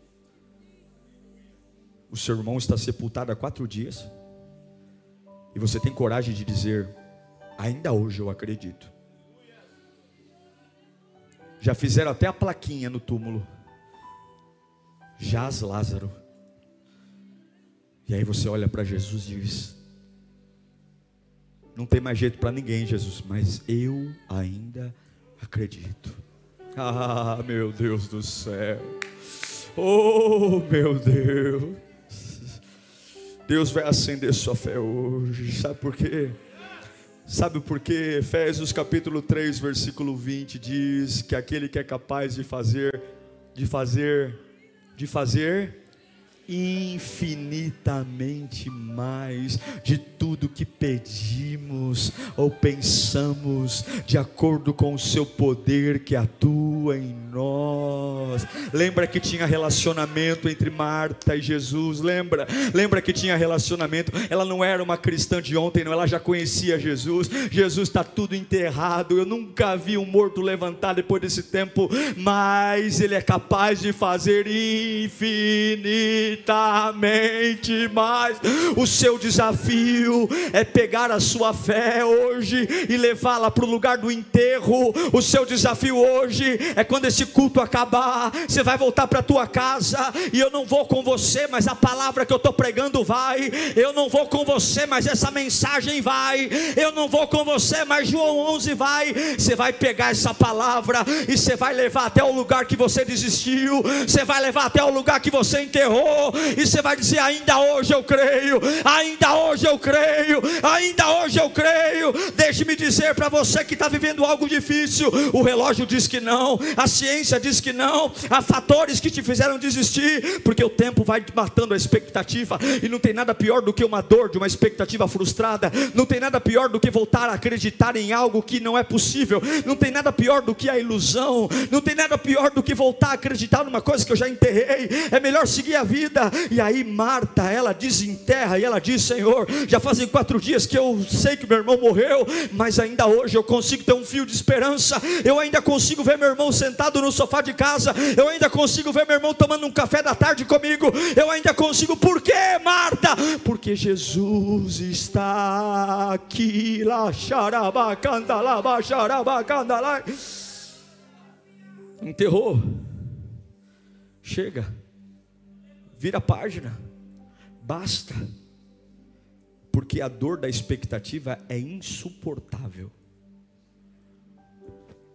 O seu irmão está sepultado há quatro dias, e você tem coragem de dizer: ainda hoje eu acredito. Já fizeram até a plaquinha no túmulo jaz Lázaro. E aí você olha para Jesus e diz: Não tem mais jeito para ninguém, Jesus, mas eu ainda acredito. Ah, meu Deus do céu. Oh, meu Deus. Deus vai acender sua fé hoje. Sabe por quê? Sabe por quê? Efésios capítulo 3, versículo 20 diz que aquele que é capaz de fazer de fazer de fazer infinitamente mais de tudo que pedimos ou pensamos, de acordo com o seu poder que atua em nós. Lembra que tinha relacionamento entre Marta e Jesus? Lembra? Lembra que tinha relacionamento? Ela não era uma cristã de ontem, não. Ela já conhecia Jesus. Jesus está tudo enterrado. Eu nunca vi um morto levantar depois desse tempo, mas Ele é capaz de fazer infinitamente mais. O seu desafio é pegar a sua fé hoje e levá-la para o lugar do enterro. O seu desafio hoje é quando esse culto acabar, você vai voltar para a tua casa e eu não vou com você, mas a palavra que eu estou pregando vai. Eu não vou com você, mas essa mensagem vai. Eu não vou com você, mas João 11 vai. Você vai pegar essa palavra e você vai levar até o lugar que você desistiu. Você vai levar até o lugar que você enterrou e você vai dizer: ainda hoje eu creio, ainda hoje eu creio, ainda hoje eu creio. Deixe-me dizer para você que está vivendo algo difícil: o relógio diz que não, a ciência diz que não, há fatores que te fizeram desistir, porque o tempo vai matando a expectativa, e não tem nada pior do que uma dor de uma expectativa frustrada, não tem nada pior do que voltar a acreditar em algo que não é possível, não tem nada pior do que a ilusão, não tem nada pior do que voltar a acreditar numa coisa que eu já enterrei, é melhor seguir a vida. E aí, Marta, ela desenterra e ela diz: Senhor, já fazem quatro dias que eu sei que meu irmão morreu, mas ainda hoje eu consigo ter um fio de esperança, eu ainda consigo ver meu irmão sentado no sofá de casa, eu ainda consigo ver meu irmão tomando um café da tarde comigo, eu ainda consigo, por quê, Marta? Porque Jesus está aqui, lá, xarabacanda, lá, xarabacanda, lá. Enterrou. Chega. Vira a página. Basta. Porque a dor da expectativa é insuportável.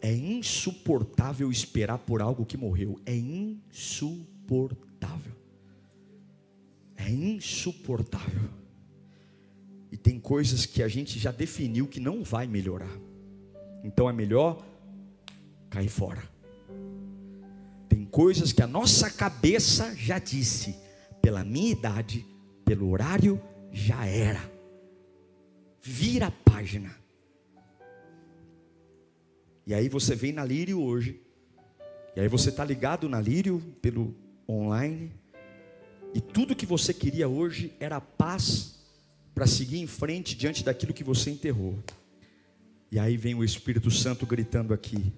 É insuportável esperar por algo que morreu. É insuportável. É insuportável. E tem coisas que a gente já definiu que não vai melhorar. Então é melhor cair fora. Coisas que a nossa cabeça já disse, pela minha idade, pelo horário, já era. Vira a página. E aí você vem na Lírio hoje. E aí você está ligado na Lírio pelo online. E tudo que você queria hoje era paz para seguir em frente diante daquilo que você enterrou. E aí vem o Espírito Santo gritando aqui: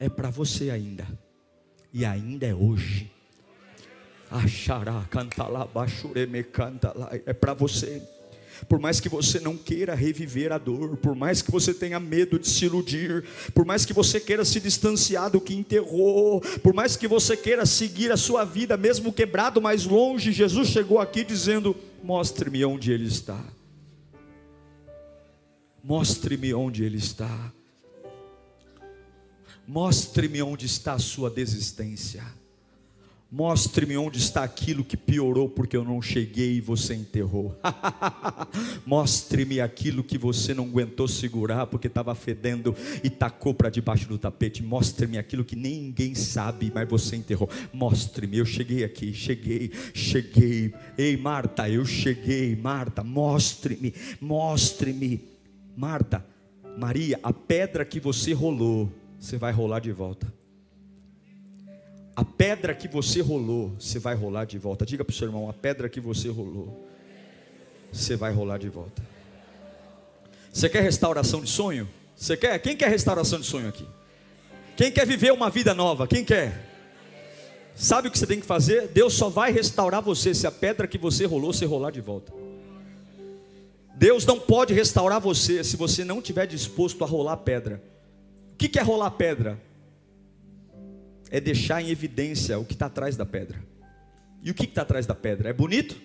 é para você ainda, e ainda é hoje. Achará, canta lá, é para você. Por mais que você não queira reviver a dor, por mais que você tenha medo de se iludir, por mais que você queira se distanciar do que enterrou, por mais que você queira seguir a sua vida, mesmo quebrado mais longe, Jesus chegou aqui dizendo: Mostre-me onde Ele está. Mostre-me onde Ele está. Mostre-me onde está a sua desistência. Mostre-me onde está aquilo que piorou porque eu não cheguei e você enterrou. [laughs] Mostre-me aquilo que você não aguentou segurar porque estava fedendo e tacou para debaixo do tapete. Mostre-me aquilo que ninguém sabe, mas você enterrou. Mostre-me, eu cheguei aqui, cheguei, cheguei. Ei, Marta, eu cheguei, Marta, mostre-me, mostre-me. Marta, Maria, a pedra que você rolou, você vai rolar de volta. A pedra que você rolou, você vai rolar de volta. Diga para o seu irmão: a pedra que você rolou, você vai rolar de volta. Você quer restauração de sonho? Você quer? Quem quer restauração de sonho aqui? Quem quer viver uma vida nova? Quem quer? Sabe o que você tem que fazer? Deus só vai restaurar você se a pedra que você rolou, você rolar de volta. Deus não pode restaurar você se você não estiver disposto a rolar pedra. O que é rolar pedra? é deixar em evidência o que está atrás da pedra. E o que está atrás da pedra? É bonito?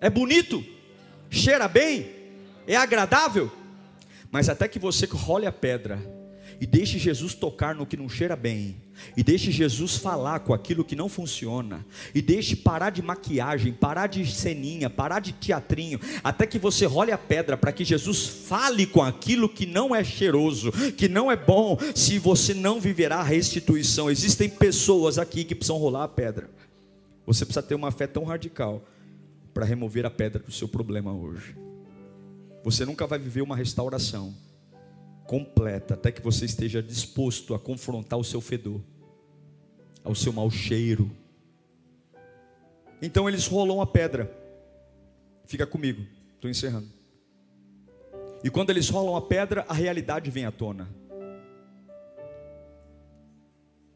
É bonito? Cheira bem? É agradável? Mas até que você role a pedra e deixe Jesus tocar no que não cheira bem, e deixe Jesus falar com aquilo que não funciona, e deixe parar de maquiagem, parar de ceninha, parar de teatrinho, até que você role a pedra para que Jesus fale com aquilo que não é cheiroso, que não é bom, se você não viverá a restituição. Existem pessoas aqui que precisam rolar a pedra. Você precisa ter uma fé tão radical para remover a pedra do seu problema hoje. Você nunca vai viver uma restauração completa, até que você esteja disposto a confrontar o seu fedor, ao seu mau cheiro. Então eles rolam a pedra. Fica comigo, estou encerrando. E quando eles rolam a pedra, a realidade vem à tona.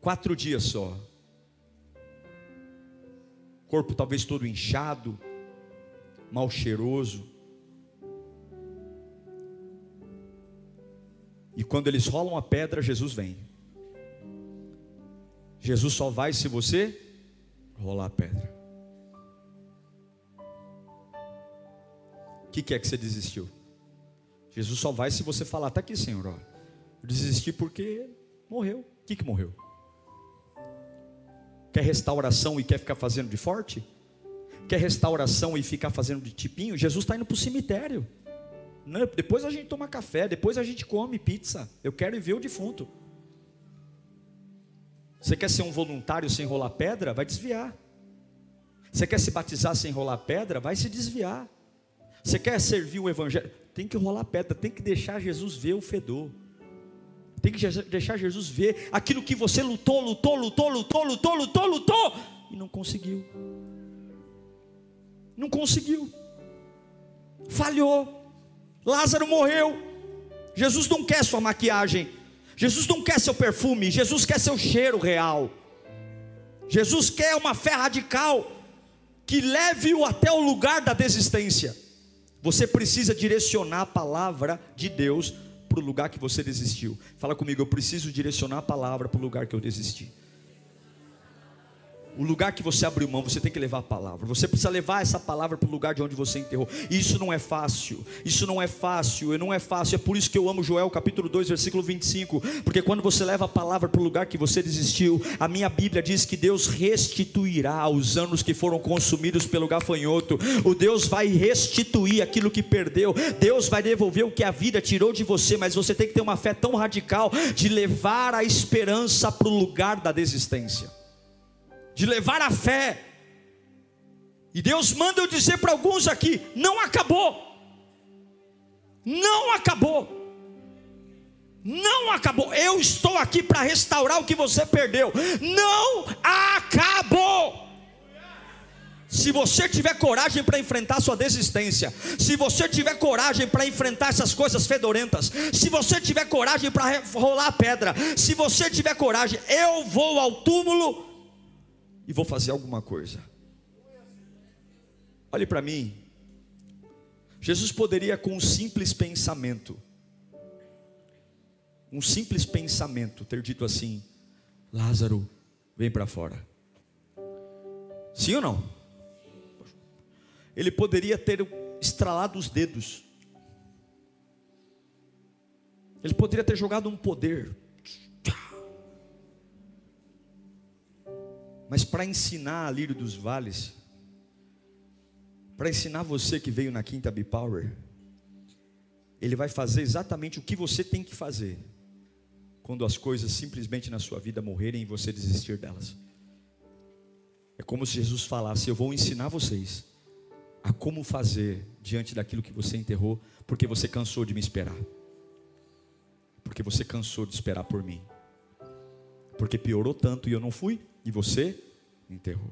Quatro dias só. Corpo talvez todo inchado, mal cheiroso. E quando eles rolam a pedra, Jesus vem. Jesus só vai se você rolar a pedra. O que, que é que você desistiu? Jesus só vai se você falar, está aqui, Senhor. Ó. Eu desisti porque morreu. O que, que morreu? Quer restauração e quer ficar fazendo de forte? Quer restauração e ficar fazendo de tipinho? Jesus está indo para o cemitério. Não, depois a gente toma café, depois a gente come pizza. Eu quero ir ver o defunto. Você quer ser um voluntário sem rolar pedra? Vai desviar. Você quer se batizar sem rolar pedra? Vai se desviar. Você quer servir o evangelho? Tem que rolar pedra, tem que deixar Jesus ver o fedor. Tem que deixar Jesus ver aquilo que você lutou, lutou, lutou, lutou, lutou, lutou, lutou e não conseguiu. Não conseguiu. Falhou. Lázaro morreu. Jesus não quer sua maquiagem. Jesus não quer seu perfume. Jesus quer seu cheiro real. Jesus quer uma fé radical que leve-o até o lugar da desistência. Você precisa direcionar a palavra de Deus para o lugar que você desistiu. Fala comigo, eu preciso direcionar a palavra para o lugar que eu desisti. O lugar que você abriu mão, você tem que levar a palavra. Você precisa levar essa palavra para o lugar de onde você enterrou. E isso não é fácil. Isso não é fácil. Não é fácil. É por isso que eu amo Joel capítulo 2, versículo 25. Porque quando você leva a palavra para o lugar que você desistiu, a minha Bíblia diz que Deus restituirá os anos que foram consumidos pelo gafanhoto. O Deus vai restituir aquilo que perdeu. Deus vai devolver o que a vida tirou de você. Mas você tem que ter uma fé tão radical de levar a esperança para o lugar da desistência de levar a fé. E Deus manda eu dizer para alguns aqui: não acabou, não acabou, não acabou. Eu estou aqui para restaurar o que você perdeu. Não acabou. Se você tiver coragem para enfrentar sua desistência, se você tiver coragem para enfrentar essas coisas fedorentas, se você tiver coragem para rolar a pedra, se você tiver coragem, eu vou ao túmulo e vou fazer alguma coisa. Olhe para mim. Jesus poderia, com um simples pensamento, um simples pensamento, ter dito assim: Lázaro, vem para fora. Sim ou não? Ele poderia ter estralado os dedos. Ele poderia ter jogado um poder. Mas para ensinar a Lírio dos Vales, para ensinar você que veio na Quinta B-Power, ele vai fazer exatamente o que você tem que fazer quando as coisas simplesmente na sua vida morrerem e você desistir delas. É como se Jesus falasse: Eu vou ensinar vocês a como fazer diante daquilo que você enterrou, porque você cansou de me esperar, porque você cansou de esperar por mim, porque piorou tanto e eu não fui e você enterrou.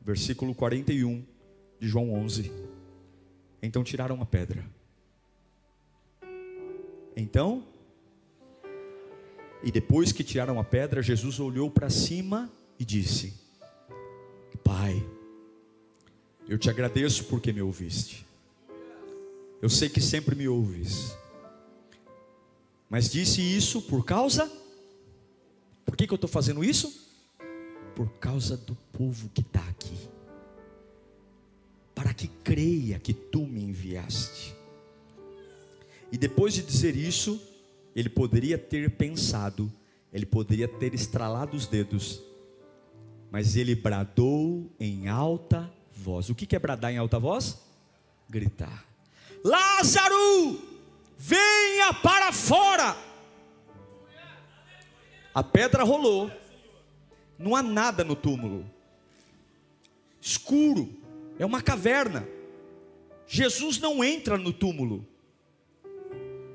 Versículo 41 de João 11. Então tiraram a pedra. Então, e depois que tiraram a pedra, Jesus olhou para cima e disse: Pai, eu te agradeço porque me ouviste. Eu sei que sempre me ouves. Mas disse isso por causa que, que eu estou fazendo isso? Por causa do povo que está aqui, para que creia que tu me enviaste. E depois de dizer isso, ele poderia ter pensado, ele poderia ter estralado os dedos, mas ele bradou em alta voz. O que é bradar em alta voz? Gritar: Lázaro, venha para fora. A pedra rolou. Não há nada no túmulo. Escuro. É uma caverna. Jesus não entra no túmulo.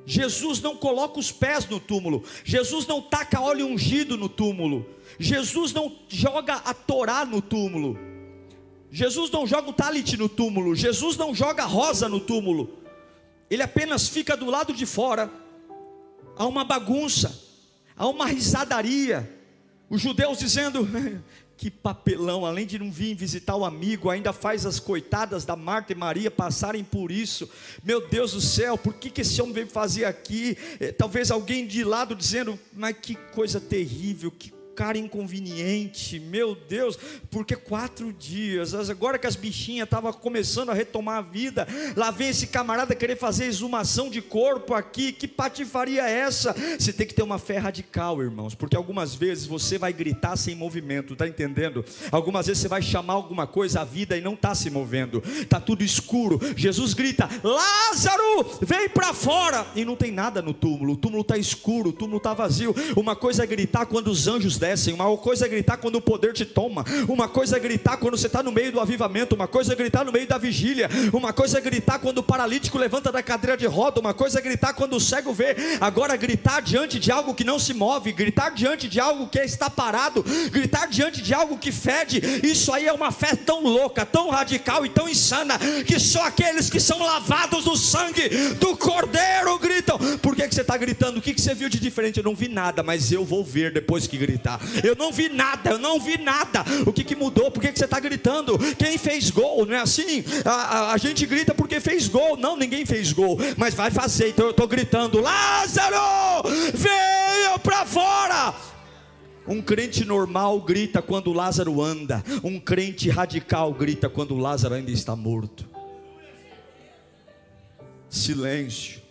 Jesus não coloca os pés no túmulo, Jesus não taca óleo ungido no túmulo, Jesus não joga a Torá no túmulo, Jesus não joga o talit no túmulo, Jesus não joga rosa no túmulo, ele apenas fica do lado de fora, há uma bagunça, há uma risadaria, os judeus dizendo: [laughs] que papelão, além de não vir visitar o amigo, ainda faz as coitadas da Marta e Maria passarem por isso. Meu Deus do céu, por que, que esse homem veio fazer aqui? É, talvez alguém de lado dizendo, mas que coisa terrível, que cara inconveniente, meu Deus, porque quatro dias, agora que as bichinhas estavam começando a retomar a vida, lá vem esse camarada querer fazer exumação de corpo aqui, que patifaria é essa? Você tem que ter uma fé radical, irmãos, porque algumas vezes você vai gritar sem movimento, tá entendendo? Algumas vezes você vai chamar alguma coisa à vida e não está se movendo, está tudo escuro. Jesus grita: Lázaro, vem para fora, e não tem nada no túmulo, o túmulo está escuro, o túmulo está vazio. Uma coisa é gritar quando os anjos descem, uma coisa é gritar quando o poder te toma, uma coisa é gritar quando você está no meio do avivamento, uma coisa é gritar no meio da vigília, uma coisa é gritar quando o paralítico levanta da cadeira de roda, uma coisa é gritar quando o cego vê, agora gritar diante de algo que não se move, gritar diante de algo que está parado, gritar diante de algo que fede, isso aí é uma fé tão louca, tão radical e tão insana, que só aqueles que são lavados no sangue do Cordeiro gritam. Por que, que você está gritando? O que, que você viu de diferente? Eu não vi nada, mas eu vou ver depois que gritar. Eu não vi nada, eu não vi nada. O que, que mudou? Por que, que você está gritando? Quem fez gol? Não é assim? A, a, a, gente grita porque fez gol. Não, ninguém fez gol, mas vai fazer. Então eu estou gritando: Lázaro, veio para fora. Um crente normal grita quando Lázaro anda. Um crente radical grita quando Lázaro ainda está morto. Silêncio.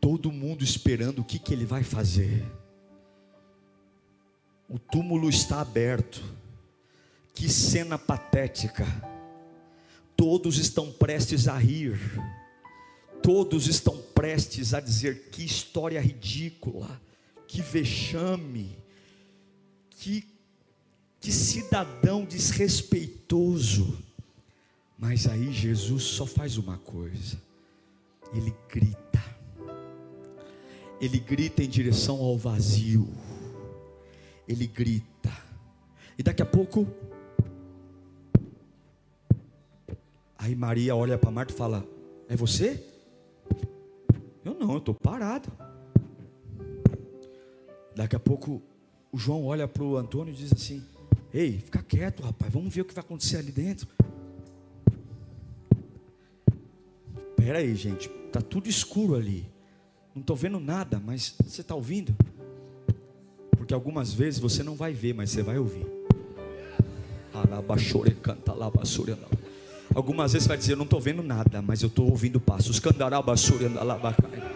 Todo mundo esperando o que, que ele vai fazer. O túmulo está aberto. Que cena patética. Todos estão prestes a rir. Todos estão prestes a dizer que história ridícula, que vexame, que, que cidadão desrespeitoso. Mas aí Jesus só faz uma coisa: ele grita, ele grita em direção ao vazio ele grita. E daqui a pouco, aí Maria olha para Marta e fala: É você? Eu não, eu estou parado. Daqui a pouco, o João olha para o Antônio e diz assim: Ei, fica quieto, rapaz, vamos ver o que vai acontecer ali dentro. Espera aí, gente, está tudo escuro ali. Não estou vendo nada, mas você está ouvindo? Porque algumas vezes você não vai ver, mas você vai ouvir. Algumas vezes você vai dizer, eu não estou vendo nada, mas eu estou ouvindo passos. Candarabasuri andalabacai.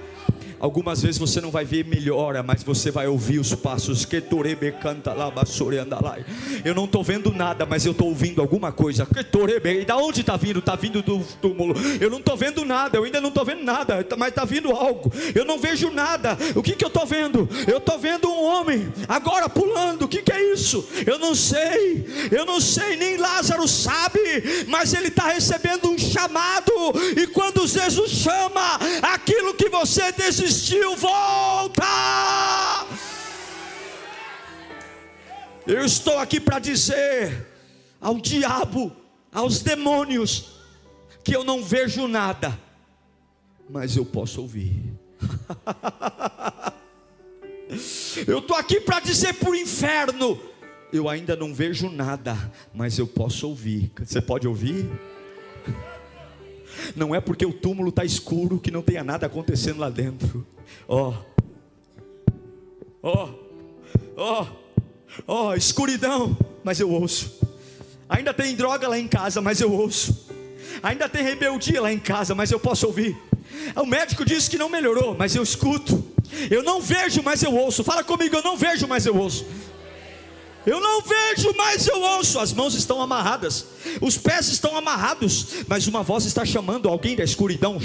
Algumas vezes você não vai ver melhora, mas você vai ouvir os passos. Eu não estou vendo nada, mas eu estou ouvindo alguma coisa. E da onde está vindo? Está vindo do túmulo. Eu não estou vendo nada, eu ainda não estou vendo nada, mas está vindo algo. Eu não vejo nada. O que, que eu estou vendo? Eu estou vendo um homem agora pulando. O que, que é isso? Eu não sei. Eu não sei, nem Lázaro sabe, mas ele está recebendo um chamado. E quando Jesus chama aquilo que você desejou desistiu, volta! Eu estou aqui para dizer ao diabo, aos demônios, que eu não vejo nada, mas eu posso ouvir. [laughs] eu estou aqui para dizer para o inferno: eu ainda não vejo nada, mas eu posso ouvir. Você pode ouvir? Não é porque o túmulo está escuro que não tenha nada acontecendo lá dentro. Ó, ó, ó, ó, escuridão, mas eu ouço. Ainda tem droga lá em casa, mas eu ouço. Ainda tem rebeldia lá em casa, mas eu posso ouvir. O médico disse que não melhorou, mas eu escuto. Eu não vejo, mas eu ouço. Fala comigo, eu não vejo, mas eu ouço. Eu não vejo, mas eu ouço. As mãos estão amarradas, os pés estão amarrados, mas uma voz está chamando alguém da escuridão.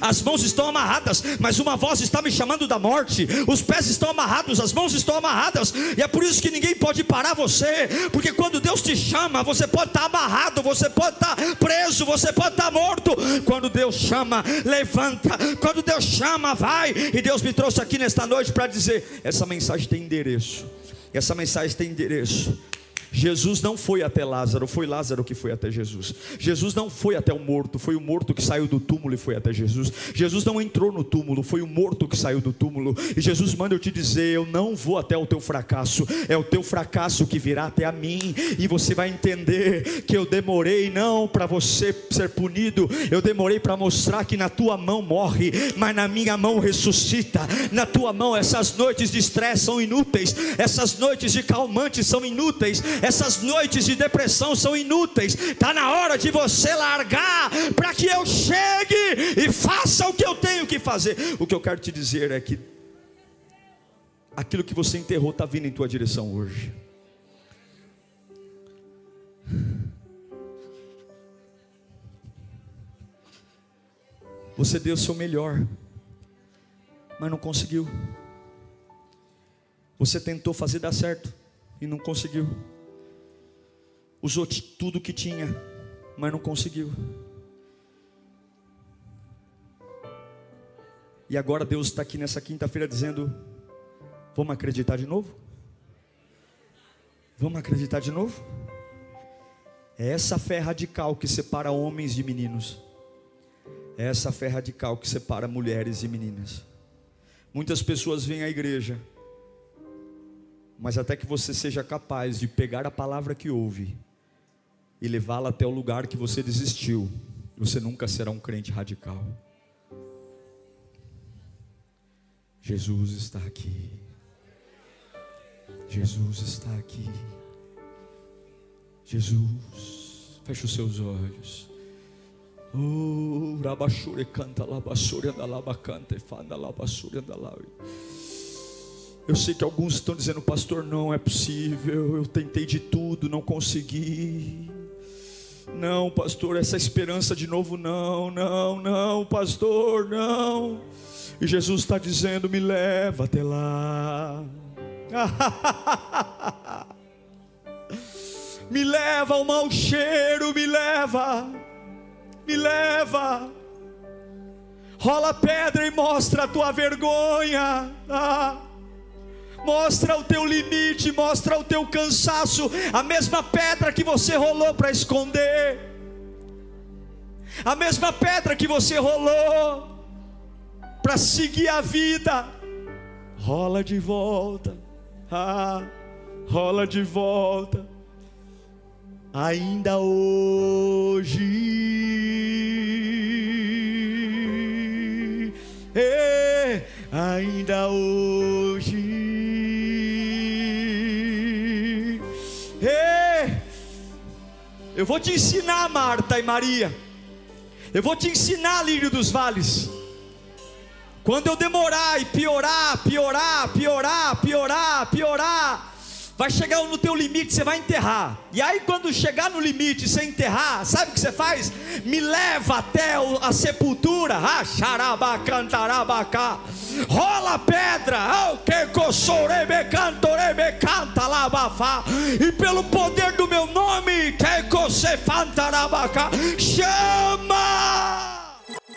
As mãos estão amarradas, mas uma voz está me chamando da morte. Os pés estão amarrados, as mãos estão amarradas, e é por isso que ninguém pode parar você, porque quando Deus te chama, você pode estar amarrado, você pode estar preso, você pode estar morto. Quando Deus chama, levanta. Quando Deus chama, vai. E Deus me trouxe aqui nesta noite para dizer: essa mensagem tem endereço endereço. Essa mensagem tem endereço. Jesus não foi até Lázaro, foi Lázaro que foi até Jesus. Jesus não foi até o morto, foi o morto que saiu do túmulo e foi até Jesus. Jesus não entrou no túmulo, foi o morto que saiu do túmulo. E Jesus manda eu te dizer: eu não vou até o teu fracasso, é o teu fracasso que virá até a mim. E você vai entender que eu demorei não para você ser punido, eu demorei para mostrar que na tua mão morre, mas na minha mão ressuscita. Na tua mão essas noites de estresse são inúteis, essas noites de calmantes são inúteis essas noites de depressão são inúteis. Está na hora de você largar para que eu chegue e faça o que eu tenho que fazer. O que eu quero te dizer é que aquilo que você enterrou está vindo em tua direção hoje. Você deu o seu melhor, mas não conseguiu. Você tentou fazer dar certo e não conseguiu usou tudo que tinha, mas não conseguiu. E agora Deus está aqui nessa quinta-feira dizendo: Vamos acreditar de novo? Vamos acreditar de novo? É essa fé radical que separa homens de meninos. É essa fé radical que separa mulheres e meninas. Muitas pessoas vêm à igreja, mas até que você seja capaz de pegar a palavra que ouve e levá-la até o lugar que você desistiu, você nunca será um crente radical. Jesus está aqui. Jesus está aqui. Jesus, feche os seus olhos. Oh, rabashure canta labashure anda labacanta e fanda labashure lá. Eu sei que alguns estão dizendo, pastor, não é possível. Eu tentei de tudo, não consegui. Não, pastor, essa esperança de novo, não, não, não, pastor, não. E Jesus está dizendo: me leva até lá. [laughs] me leva ao mau cheiro, me leva, me leva. Rola pedra e mostra a tua vergonha. Ah mostra o teu limite, mostra o teu cansaço, a mesma pedra que você rolou para esconder, a mesma pedra que você rolou para seguir a vida, rola de volta, ah, rola de volta, ainda hoje, é, ainda hoje. Eu vou te ensinar, Marta e Maria. Eu vou te ensinar, Lírio dos Vales. Quando eu demorar e piorar, piorar, piorar, piorar, piorar, vai chegar no teu limite, você vai enterrar. E aí, quando chegar no limite, você enterrar, sabe o que você faz? Me leva até a sepultura. Ah, rola pedra, e pelo poder do meu nome, chama!